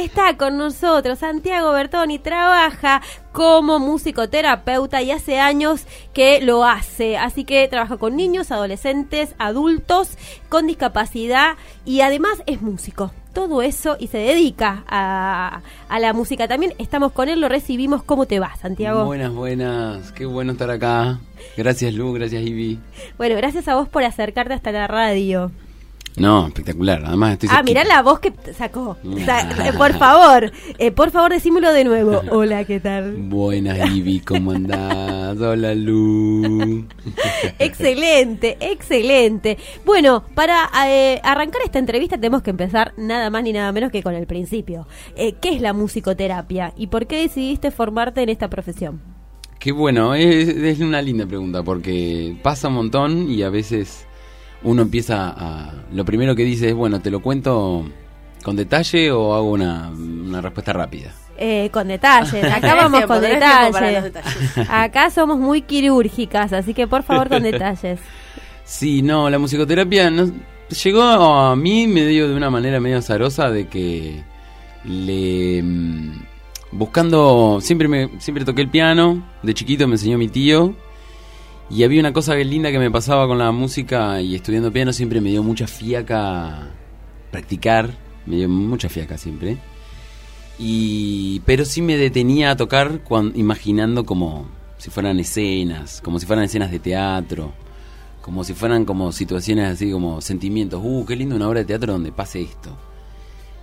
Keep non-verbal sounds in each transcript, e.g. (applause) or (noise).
está con nosotros. Santiago Bertoni trabaja como musicoterapeuta y hace años que lo hace. Así que trabaja con niños, adolescentes, adultos con discapacidad y además es músico. Todo eso y se dedica a, a la música. También estamos con él, lo recibimos. ¿Cómo te va, Santiago? Buenas, buenas. Qué bueno estar acá. Gracias, Lu. Gracias, Ivy. Bueno, gracias a vos por acercarte hasta la radio. No, espectacular. Además estoy Ah, mirá la voz que sacó. Eh, por favor, eh, por favor, decímelo de nuevo. (laughs) Hola, ¿qué tal? Buenas, Ivy, ¿cómo andás? Hola, Lu. (laughs) excelente, excelente. Bueno, para eh, arrancar esta entrevista tenemos que empezar nada más ni nada menos que con el principio. Eh, ¿Qué es la musicoterapia y por qué decidiste formarte en esta profesión? Qué bueno, es, es una linda pregunta porque pasa un montón y a veces uno empieza a... Lo primero que dice es, bueno, ¿te lo cuento con detalle o hago una, una respuesta rápida? Eh, con detalles, (laughs) acá vamos con detalles. (laughs) Acá somos muy quirúrgicas, así que por favor con detalles. Sí, no, la musicoterapia no, llegó a mí medio de una manera medio azarosa de que le mm, buscando siempre me siempre toqué el piano, de chiquito me enseñó mi tío y había una cosa linda que me pasaba con la música y estudiando piano siempre me dio mucha fiaca practicar, me dio mucha fiaca siempre. Y, pero sí me detenía a tocar cuando, imaginando como si fueran escenas, como si fueran escenas de teatro, como si fueran como situaciones así como sentimientos. Uh, qué lindo una obra de teatro donde pase esto.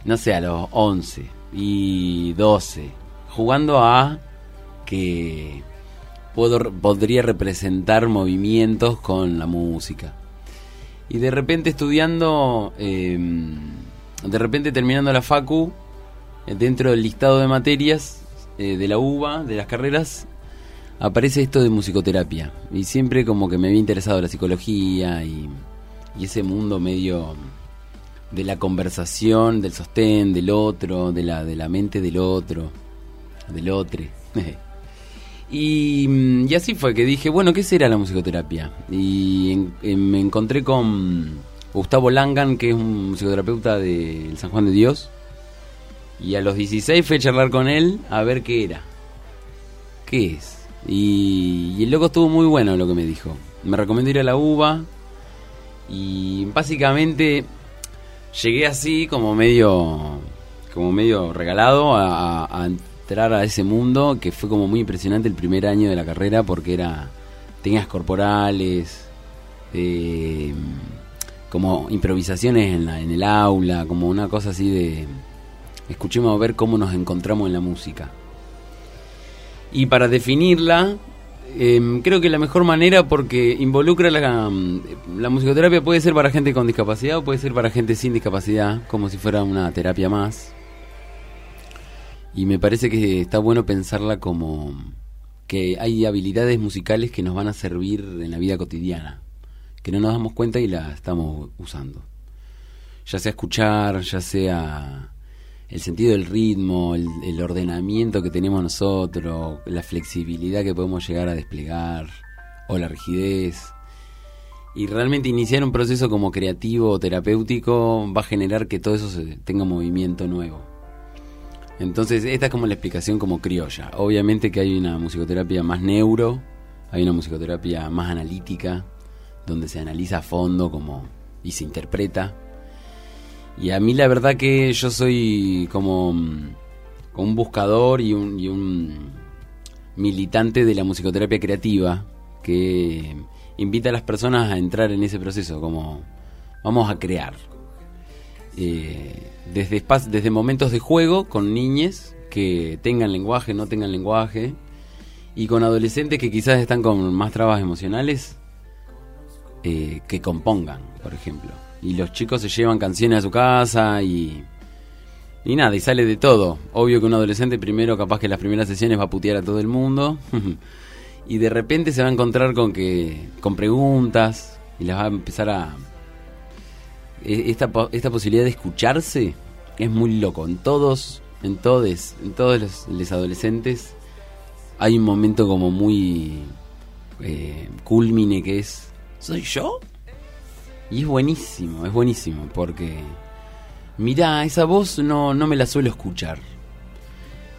No sé, a los 11 y 12, jugando a que puedo, podría representar movimientos con la música. Y de repente estudiando, eh, de repente terminando la facu, dentro del listado de materias eh, de la UBA, de las carreras, aparece esto de musicoterapia. Y siempre como que me había interesado la psicología y, y ese mundo medio de la conversación, del sostén, del otro, de la, de la mente del otro, del otro. (laughs) y, y, así fue que dije, bueno, ¿qué será la musicoterapia? Y en, me encontré con Gustavo Langan, que es un musicoterapeuta del San Juan de Dios y a los 16 fui a charlar con él a ver qué era. ¿Qué es? Y, y el loco estuvo muy bueno lo que me dijo. Me recomendó ir a la UBA. Y básicamente llegué así como medio. como medio regalado a, a, entrar a ese mundo que fue como muy impresionante el primer año de la carrera porque era. tenías corporales. Eh, como improvisaciones en, la, en el aula, como una cosa así de escuchemos ver cómo nos encontramos en la música. Y para definirla, eh, creo que la mejor manera porque involucra la, la musicoterapia puede ser para gente con discapacidad o puede ser para gente sin discapacidad, como si fuera una terapia más. Y me parece que está bueno pensarla como que hay habilidades musicales que nos van a servir en la vida cotidiana, que no nos damos cuenta y la estamos usando. Ya sea escuchar, ya sea el sentido del ritmo, el, ordenamiento que tenemos nosotros, la flexibilidad que podemos llegar a desplegar, o la rigidez. Y realmente iniciar un proceso como creativo o terapéutico va a generar que todo eso se tenga movimiento nuevo. Entonces, esta es como la explicación como criolla. Obviamente que hay una musicoterapia más neuro, hay una musicoterapia más analítica, donde se analiza a fondo como y se interpreta y a mí la verdad que yo soy como, como un buscador y un, y un, militante de la musicoterapia creativa que invita a las personas a entrar en ese proceso, como vamos a crear. Eh, desde, desde momentos de juego con niñes que tengan lenguaje, no tengan lenguaje, y con adolescentes que quizás están con más trabas emocionales, eh, que compongan, por ejemplo y los chicos se llevan canciones a su casa y y nada, y sale de todo. Obvio que un adolescente primero capaz que las primeras sesiones va a putear a todo el mundo (laughs) y de repente se va a encontrar con que con preguntas y les va a empezar a esta esta posibilidad de escucharse es muy loco en todos en todos en todos los, adolescentes hay un momento como muy eh, culmine que es soy yo y es buenísimo, es buenísimo, porque mirá, esa voz no, no me la suelo escuchar.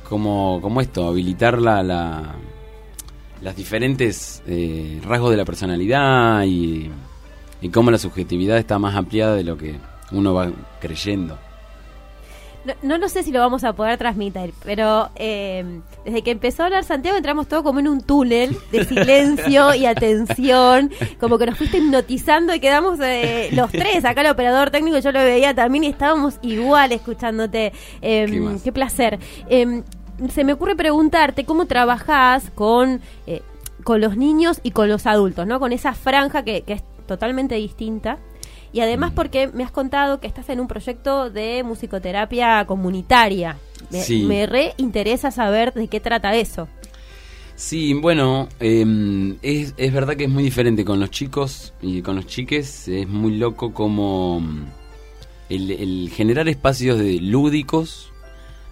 Como, como esto, habilitar la, la las diferentes eh, rasgos de la personalidad y, y cómo la subjetividad está más ampliada de lo que uno va creyendo. No, no, sé si lo vamos a poder transmitir, pero eh, desde que empezó a hablar Santiago entramos todos como en un túnel de silencio y atención, como que nos fuiste hipnotizando y quedamos eh, los tres, acá el operador técnico yo lo veía también y estábamos igual escuchándote. Em, qué, placer. Em, se me ocurre preguntarte cómo trabajás con, eh, con los niños y con los adultos, ¿no? Con esa franja que, que es totalmente distinta. Y además porque me has contado que estás en un proyecto de musicoterapia comunitaria. Me, me re interesa saber de qué trata eso. Sí, bueno, em, es, es, verdad que es muy diferente con los chicos y con los chiques. Es muy loco como mm, el, generar espacios de lúdicos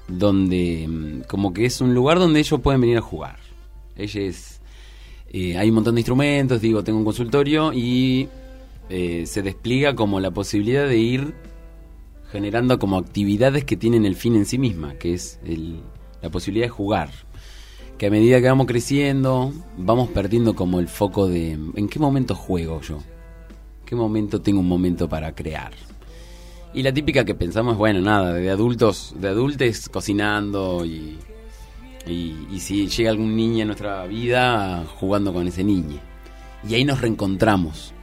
donde mm, como que es un lugar donde ellos pueden venir a jugar. Ellos, eh, hay un montón de instrumentos, digo, tengo un consultorio y eh, se despliega como la posibilidad de ir generando como actividades que tienen el fin en sí misma, que es la posibilidad de jugar. Que a medida que vamos creciendo, vamos perdiendo como el foco de en qué momento juego yo, qué momento tengo un momento para crear. Y la típica que pensamos, bueno, nada, de adultos, de adultos cocinando y, y si llega algún niño en nuestra vida, jugando con ese niño. Y ahí nos reencontramos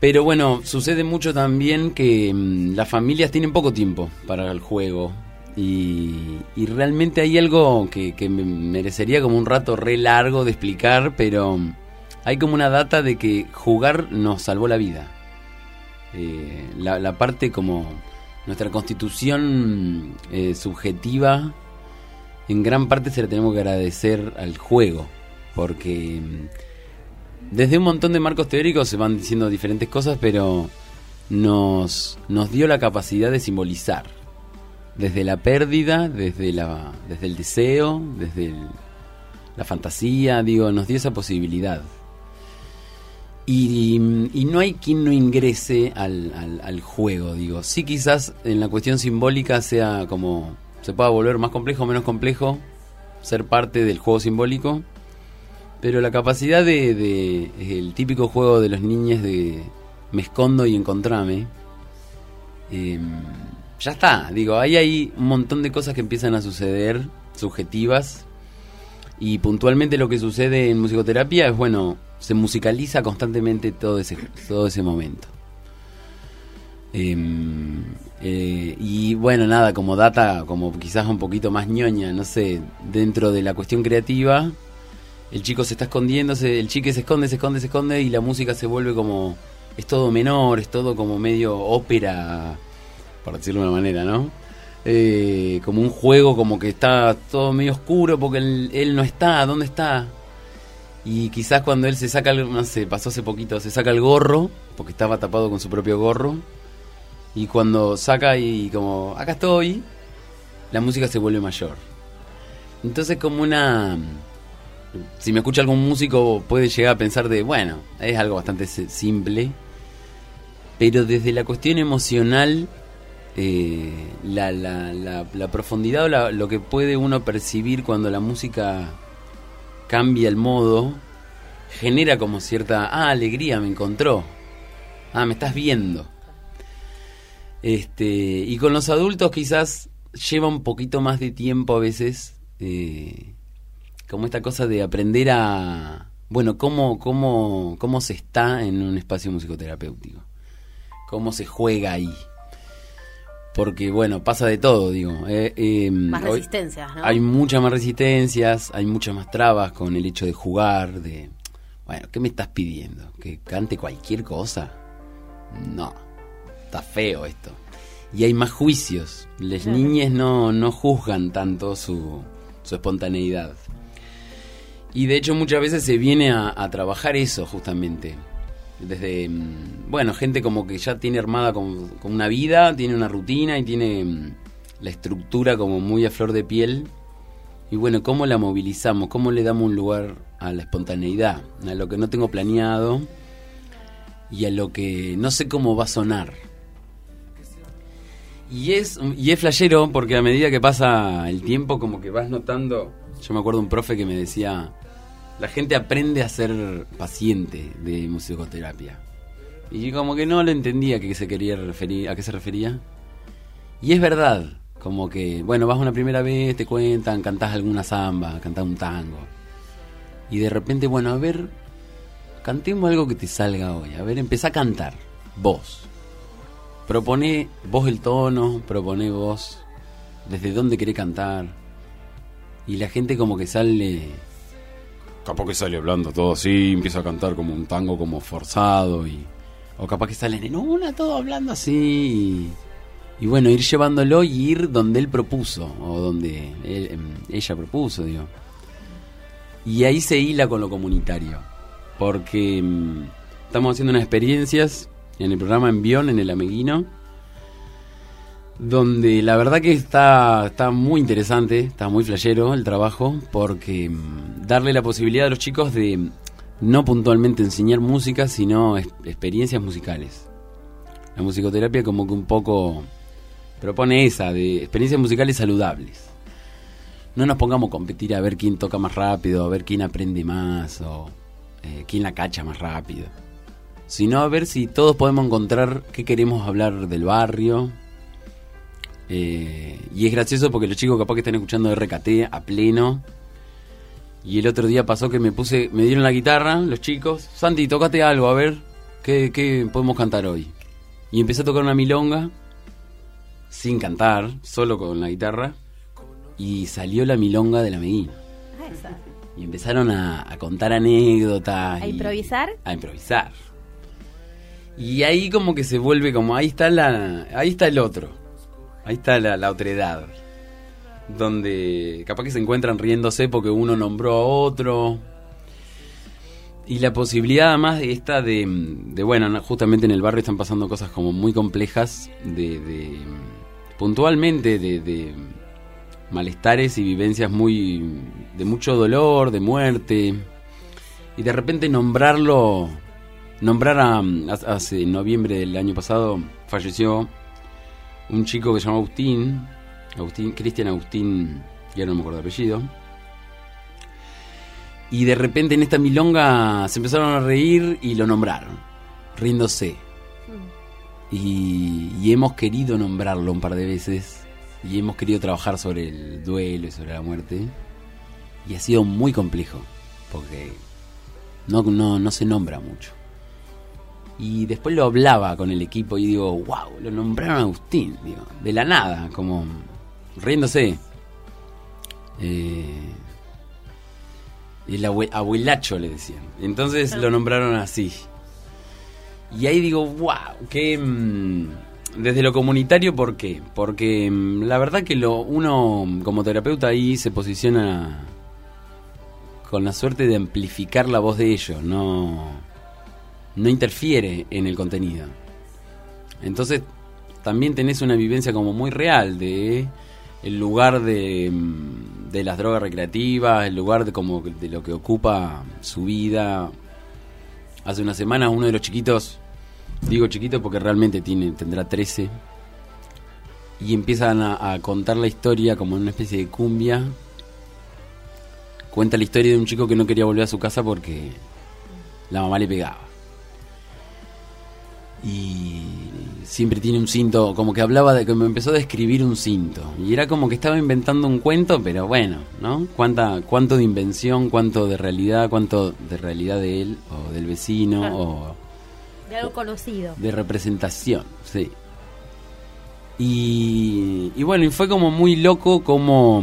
pero bueno, sucede mucho también que mm, las familias tienen poco tiempo para el juego. Y, realmente hay algo que, merecería como un rato re largo de explicar, pero mm, hay como una data de que jugar nos salvó la vida. Eh, la, parte como nuestra constitución eh, subjetiva, en gran parte se la tenemos que agradecer al juego, porque mm, desde un montón de marcos teóricos se van diciendo diferentes cosas, pero nos, nos dio la capacidad de simbolizar. Desde la pérdida, desde, la, desde el deseo, desde la fantasía, digo, nos dio esa posibilidad. Y, no hay quien no ingrese al, al, juego, digo. Sí quizás en la cuestión simbólica sea como se pueda volver más complejo o menos complejo ser parte del juego simbólico, pero la capacidad de, el típico juego de los niños de me escondo y encontrame, em, ya está. Digo, ahí hay un montón de cosas que empiezan a suceder, subjetivas. Y puntualmente lo que sucede en musicoterapia es, bueno, se musicaliza constantemente todo ese, todo ese momento. Em, eh, y bueno, nada, como data, como quizás un poquito más ñoña, no sé, dentro de la cuestión creativa, el chico se está escondiendo, el chique se esconde, se esconde, se esconde y la música se vuelve como, es todo menor, es todo como medio ópera, por decirlo de una manera, ¿no? Eh, como un juego como que está todo medio oscuro porque él, no está, ¿dónde está? Y quizás cuando él se saca, no sé, pasó hace poquito, se saca el gorro, porque estaba tapado con su propio gorro, y cuando saca y como, acá estoy, la música se vuelve mayor. Entonces como una si me escucha algún músico puede llegar a pensar de, bueno, es algo bastante simple, pero desde la cuestión emocional, eh, la, la, la, profundidad o lo que puede uno percibir cuando la música cambia el modo, genera como cierta, ah, alegría, me encontró, ah, me estás viendo. Este, y con los adultos quizás lleva un poquito más de tiempo a veces. Eh, como esta cosa de aprender a, bueno, cómo, cómo, cómo se está en un espacio musicoterapéutico, cómo se juega ahí. Porque, bueno, pasa de todo, digo. Eh, em, más resistencias, ¿no? Hay muchas más resistencias, hay muchas más trabas con el hecho de jugar, de, bueno, ¿qué me estás pidiendo? ¿Que cante cualquier cosa? No, está feo esto. Y hay más juicios. Las niñas no, no juzgan tanto su, su espontaneidad. Y de hecho muchas veces se viene a, trabajar eso justamente. Desde, mm, bueno, gente como que ya tiene armada con, una vida, tiene una rutina y tiene mm, la estructura como muy a flor de piel. Y bueno, ¿cómo la movilizamos? ¿Cómo le damos un lugar a la espontaneidad? A lo que no tengo planeado y a lo que no sé cómo va a sonar. Y es, y es flashero porque a medida que pasa el tiempo como que vas notando, yo me acuerdo un profe que me decía, la gente aprende a ser paciente de musicoterapia. Y como que no lo entendía a qué se quería referir, a qué se refería. Y es verdad, como que, bueno, vas una primera vez, te cuentan, cantás alguna samba, cantás un tango. Y de repente, bueno, a ver, cantemos algo que te salga hoy. A ver, empezá a cantar, vos. Propone vos el tono, propone vos desde dónde querés cantar. Y la gente como que sale... Capaz que sale hablando todo así, empieza a cantar como un tango como forzado y... O capaz que salen en una todo hablando así. Y, bueno, ir llevándolo y ir donde él propuso, o donde em, ella propuso, digo. Y ahí se hila con lo comunitario. Porque em, estamos haciendo unas experiencias en el programa Envión, en el Ameguino. Donde la verdad que está, está muy interesante, está muy flashero el trabajo, porque em, darle la posibilidad a los chicos de no puntualmente enseñar música, sino experiencias musicales. La musicoterapia como que un poco propone esa, de experiencias musicales saludables. No nos pongamos a competir a ver quién toca más rápido, a ver quién aprende más, o eh, quién la cacha más rápido. Sino a ver si todos podemos encontrar qué queremos hablar del barrio. Eh, y es gracioso porque los chicos capaz que están escuchando RKT a pleno y el otro día pasó que me puse, me dieron la guitarra, los chicos, Santi, tócate algo, a ver, ¿qué, qué podemos cantar hoy? Y empecé a tocar una milonga, sin cantar, solo con la guitarra, y salió la milonga de la Medina. Ah, y empezaron a, contar anécdotas. ¿A improvisar? A improvisar. Y ahí como que se vuelve como, ahí está la, ahí está el otro, ahí está la, la otredad donde capaz que se encuentran riéndose porque uno nombró a otro. Y la posibilidad además de esta de, de, bueno, justamente en el barrio están pasando cosas como muy complejas, de, de puntualmente de, de, malestares y vivencias muy, de mucho dolor, de muerte. Y de repente nombrarlo, nombrar a, hace noviembre del año pasado, falleció un chico que se llama Agustín, Agustín, Cristian Agustín, ya no me acuerdo el apellido. Y de repente en esta milonga se empezaron a reír y lo nombraron, riéndose. Mm. Y, y, hemos querido nombrarlo un par de veces y hemos querido trabajar sobre el duelo y sobre la muerte. Y ha sido muy complejo, porque no, no, no se nombra mucho. Y después lo hablaba con el equipo y digo, wow, lo nombraron Agustín, digo, de la nada, como riéndose. Eh, el abuelacho le decían. Entonces lo nombraron así. Y ahí digo, wow, que mm, desde lo comunitario, ¿por qué? Porque mm, la verdad que lo, uno como terapeuta ahí se posiciona con la suerte de amplificar la voz de ellos, no, no interfiere en el contenido. Entonces también tenés una vivencia como muy real de el lugar de, mm, de las drogas recreativas, el lugar de como de lo que ocupa su vida. Hace una semana uno de los chiquitos, digo chiquito porque realmente tiene tendrá 13, y empiezan a, contar la historia como en una especie de cumbia. Cuenta la historia de un chico que no quería volver a su casa porque la mamá le pegaba. Siempre tiene un cinto, como que hablaba de que me empezó a describir un cinto. Y era como que estaba inventando un cuento, pero bueno, ¿no? Cuánta, cuánto de invención, cuánto de realidad, cuánto de realidad de él o del vecino o... De algo conocido. De representación, sí. Y, y bueno, y fue como muy loco como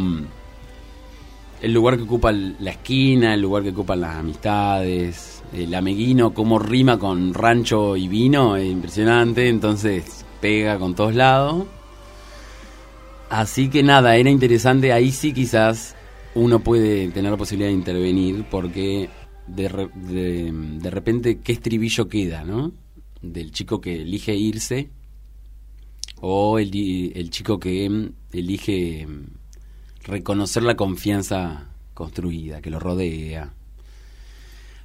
el lugar que ocupa la esquina, el lugar que ocupan las amistades, el ameguino, cómo rima con rancho y vino, es impresionante, entonces pega con todos lados. Así que nada, era interesante, ahí sí quizás uno puede tener la posibilidad de intervenir porque de, de, repente qué estribillo queda, ¿no? Del chico que elige irse o el, el chico que elige reconocer la confianza construida, que lo rodea.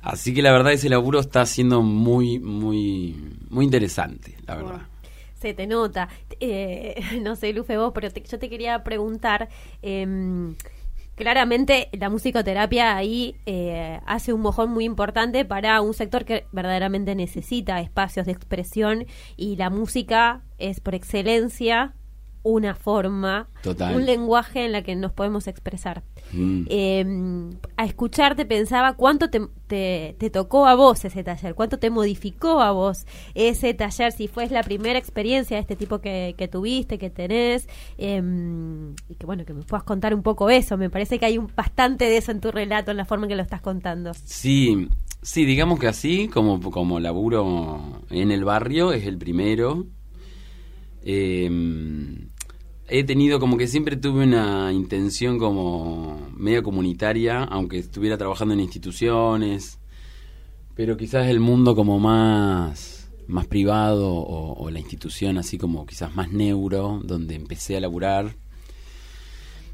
Así que la verdad ese laburo está siendo muy, muy, muy interesante, la verdad. Se te nota. Eh, (laughs) no sé, Lufe, vos, pero yo te quería preguntar. Em, claramente la musicoterapia ahí eh, hace un mojón muy importante para un sector que verdaderamente necesita espacios de expresión y la música es por excelencia una forma, un lenguaje en la que nos podemos expresar. Mm. Em, a escucharte pensaba cuánto te, te, tocó a vos ese taller, cuánto te modificó a vos ese taller, si fue la primera experiencia de este tipo que, que tuviste, que tenés, em, y que bueno, que me puedas contar un poco eso. Me parece que hay un, bastante de eso en tu relato, en la forma en que lo estás contando. Sí, sí, digamos que así, como, como laburo en el barrio, es el primero. Eh, he tenido como que siempre tuve una intención como media comunitaria, aunque estuviera trabajando en instituciones, pero quizás el mundo como más, más privado o, la institución así como quizás más neuro, donde empecé a laburar,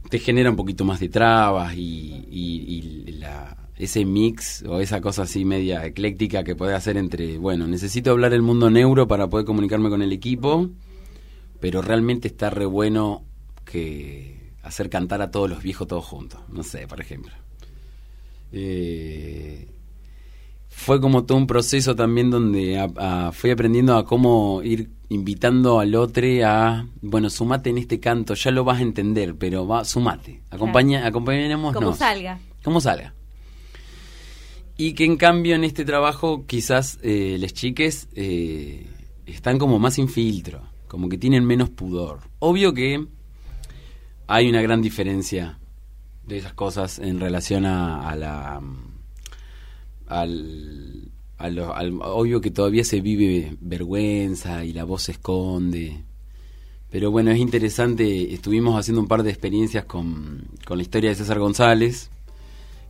te genera un poquito más de trabas y, la, ese mix o esa cosa así media ecléctica que puede hacer entre, bueno, necesito hablar el mundo neuro para poder comunicarme con el equipo pero realmente está re bueno que hacer cantar a todos los viejos todos juntos, no sé, por ejemplo. Eh, fue como todo un proceso también donde fui aprendiendo a cómo ir invitando al otro a, bueno, sumate en este canto, ya lo vas a entender, pero va, sumate, acompaña, acompañémonos. Como salga. Como salga. Y que en cambio en este trabajo quizás eh, las chiques eh, están como más sin filtro como que tienen menos pudor. Obvio que hay una gran diferencia de esas cosas en relación a, la al, obvio que todavía se vive vergüenza y la voz se esconde pero bueno es interesante estuvimos haciendo un par de experiencias con, con la historia de César González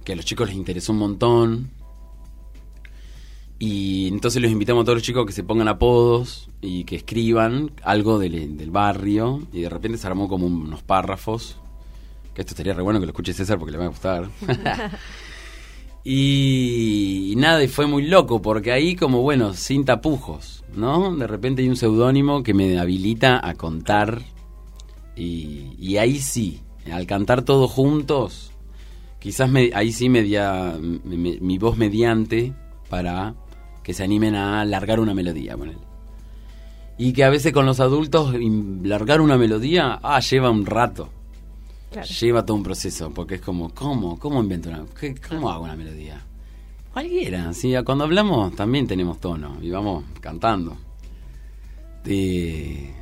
que a los chicos les interesó un montón y entonces los invitamos a todos los chicos que se pongan apodos y que escriban algo del, del barrio. Y de repente se armó como unos párrafos. Que esto estaría re bueno que lo escuche César porque le va a gustar. (laughs) y, nada, y fue muy loco porque ahí como, bueno, sin tapujos, ¿no? De repente hay un seudónimo que me habilita a contar. Y, y ahí sí, al cantar todos juntos, quizás me, ahí sí media, mi voz mediante para que se animen a largar una melodía, con él. Y que a veces con los adultos largar una melodía, ah, lleva un rato. Lleva todo un proceso, porque es como, ¿cómo? ¿Cómo invento una? ¿Cómo hago una melodía? Cualquiera, sí, cuando hablamos también tenemos tono y vamos cantando. Sí,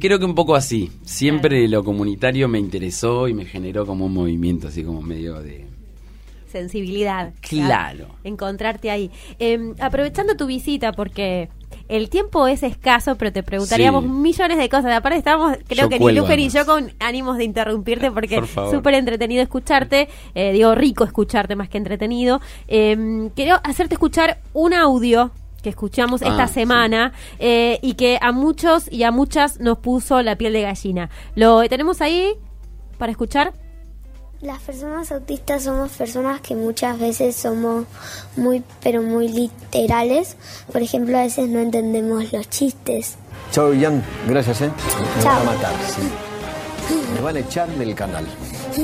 creo que un poco así. Siempre lo comunitario me interesó y me generó como un movimiento así como medio de sensibilidad. Claro. Encontrarte ahí. Em, aprovechando tu visita, porque el tiempo es escaso, pero te preguntaríamos millones de cosas. Aparte estamos, creo que ni Lufer y yo con ánimos de interrumpirte porque es súper entretenido escucharte. Eh, digo, rico escucharte más que entretenido. Eh, quiero hacerte escuchar un audio que escuchamos ah, esta semana eh, y que a muchos y a muchas nos puso la piel de gallina. ¿Lo tenemos ahí para escuchar? Las personas autistas somos personas que muchas veces somos muy, pero muy literales. Por ejemplo, a veces no entendemos los chistes. Chao, Ian. Gracias, ¿eh? Me van a matar, sí. Me van a echar del canal.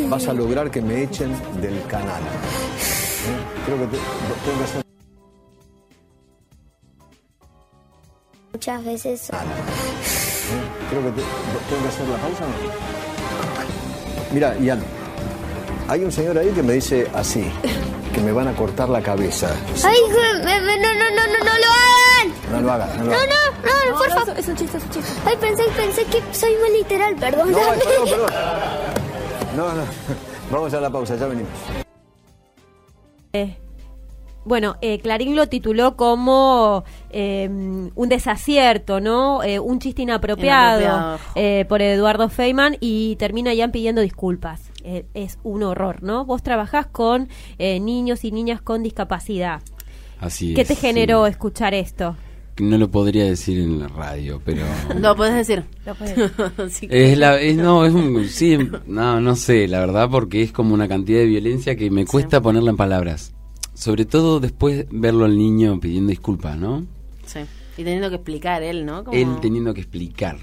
Vas a lograr que me echen del canal. ¿Eh? Creo que tengo que hacer... Muchas veces... ¿Eh? Creo que tengo que hacer la pausa. Mira, Ian, hay un señor ahí que me dice así, que me van a cortar la cabeza. ¡Ay, no, no, no, no, no, lo hagan! No lo hagan, no lo hagan. No, no, no, por favor. Es un chiste, es un chiste. Ay, pensé, pensé que soy muy literal, perdón. No, (laughs) perdón, perdón. No, no. (laughs) Vamos a la pausa, ya venimos. Eh. Bueno, eh, Clarín lo tituló como em, un desacierto, ¿no? Eh, un chiste inapropiado, eh, por Eduardo Feynman y termina ya pidiendo disculpas. Es un horror, ¿no? Vos trabajás con niños y niñas con discapacidad. Así ¿Qué te generó escuchar esto? No lo podría decir en la radio, pero... (laughs) Lo puedes decir. (laughs) es la, no, es un... Sí, no, no sé, la verdad, porque es como una cantidad de violencia que me cuesta ponerla en palabras sobre todo después verlo al niño pidiendo disculpas, ¿no? Sí. Y teniendo que explicar él, ¿no? Como- él teniendo que explicar.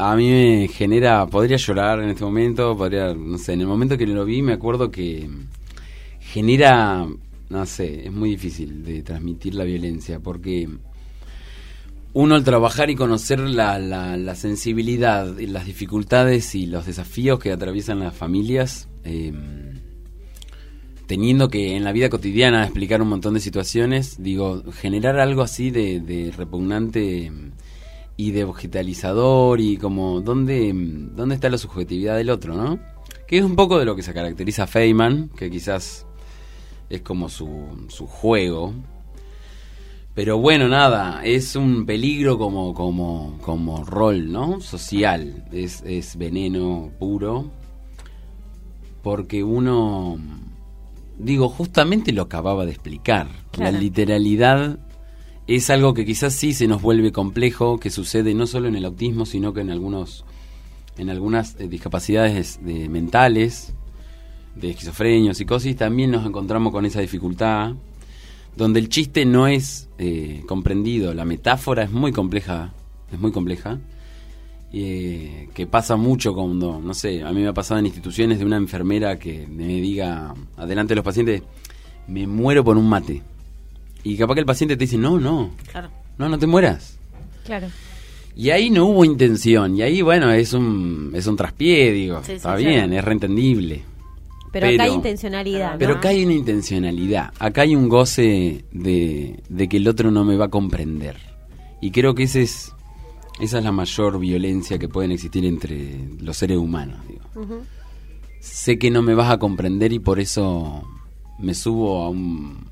A mí me genera, podría llorar en este momento, podría, no sé, en el momento que lo vi me acuerdo que genera, no sé, es muy difícil de transmitir la violencia porque uno al trabajar y conocer la, la, la sensibilidad, las dificultades y los desafíos que atraviesan las familias, eh, teniendo que en la vida cotidiana explicar un montón de situaciones, digo, generar algo así de, de repugnante y de vegetalizador y como dónde, dónde está la subjetividad del otro, ¿no? Que es un poco de lo que se caracteriza a Feynman, que quizás es como su, su juego. Pero bueno, nada, es un peligro como, como, como rol, ¿no? Social. Es, es veneno puro. Porque uno, digo, justamente lo acababa de explicar. Claro. La literalidad es algo que quizás sí se nos vuelve complejo, que sucede no solo en el autismo, sino que en algunos en algunas eh, discapacidades de- mentales, de esquizofrenia, psicosis, también nos encontramos con esa dificultad, donde el chiste no es eh, comprendido, la metáfora es muy compleja, es muy compleja, eh, que pasa mucho cuando, no sé, a mí me ha pasado en instituciones de una enfermera que me diga, adelante de los pacientes, me muero por un mate. Y capaz que el paciente te dice, no, no, Claro. no, no te mueras. Claro. Y ahí no hubo intención, y ahí, bueno, es un, es un traspié, digo, Sí, está sí. bien, es reentendible. Pero, acá hay Pero- intencionalidad, ¿no? Pero acá hay una intencionalidad, acá hay un goce de, de que el otro no me va a comprender. Y creo que ese es, esa es la mayor violencia que pueden existir entre los seres humanos. Digo. Sé que no me vas a comprender y por eso me subo a un,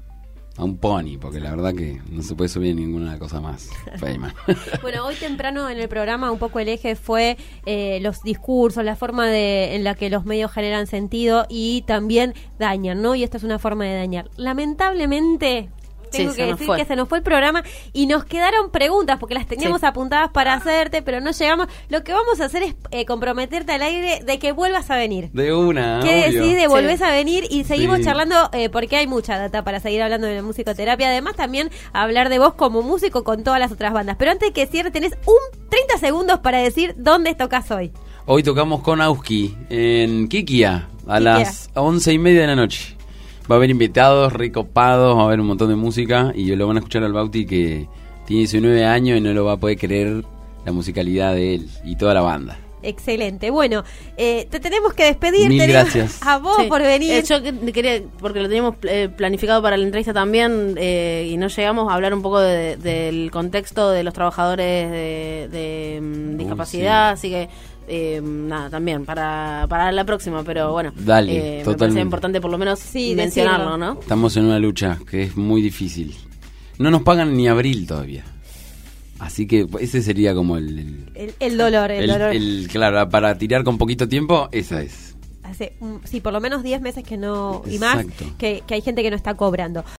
a un pony, porque la verdad que no se puede subir ninguna cosa más. (laughs) Bueno, hoy temprano en el programa un poco el eje fue eh, los discursos, la forma de, en la que los medios generan sentido y también dañan, ¿no? Y esta es una forma de dañar. Lamentablemente... Tengo que decir que se nos fue el programa y nos quedaron preguntas porque las teníamos Sí. apuntadas para hacerte, pero no llegamos. Lo que vamos a hacer es eh, comprometerte al aire de que vuelvas a venir. De una, ¿Qué obvio. decís de Sí. volvés a venir y seguimos charlando eh, porque hay mucha data para seguir hablando de la musicoterapia. Además, también hablar de vos como músico con todas las otras bandas. Pero antes que cierre, tenés un 30 segundos para decir dónde tocas hoy. Hoy tocamos con Auski en Kikia a Kikia. las once y media de la noche. Va a haber invitados, recopados, va a haber un montón de música y lo van a escuchar al Bauti que tiene 19 años y no lo va a poder creer la musicalidad de él y toda la banda. Excelente. Bueno, eh, te tenemos que despedir. Mil gracias. (laughs) A vos Sí. por venir. Eh, yo que- quería, porque lo teníamos eh, planificado para la entrevista también eh, y no llegamos a hablar un poco de- del contexto de los trabajadores de, de, mm, Uy, discapacidad, así que eh, nada, también para, para la próxima, pero bueno, Dale, eh, me totalmente. importante por lo menos Sí, mencionarlo, decirlo. ¿no? Estamos en una lucha que es muy difícil. No nos pagan ni abril todavía. Así que ese sería como el... el- el, el dolor, el, el- dolor. el- claro, para tirar con poquito tiempo, esa es. Hace, mm, sí, por lo menos 10 meses que no, y más, que, que hay gente que no está cobrando.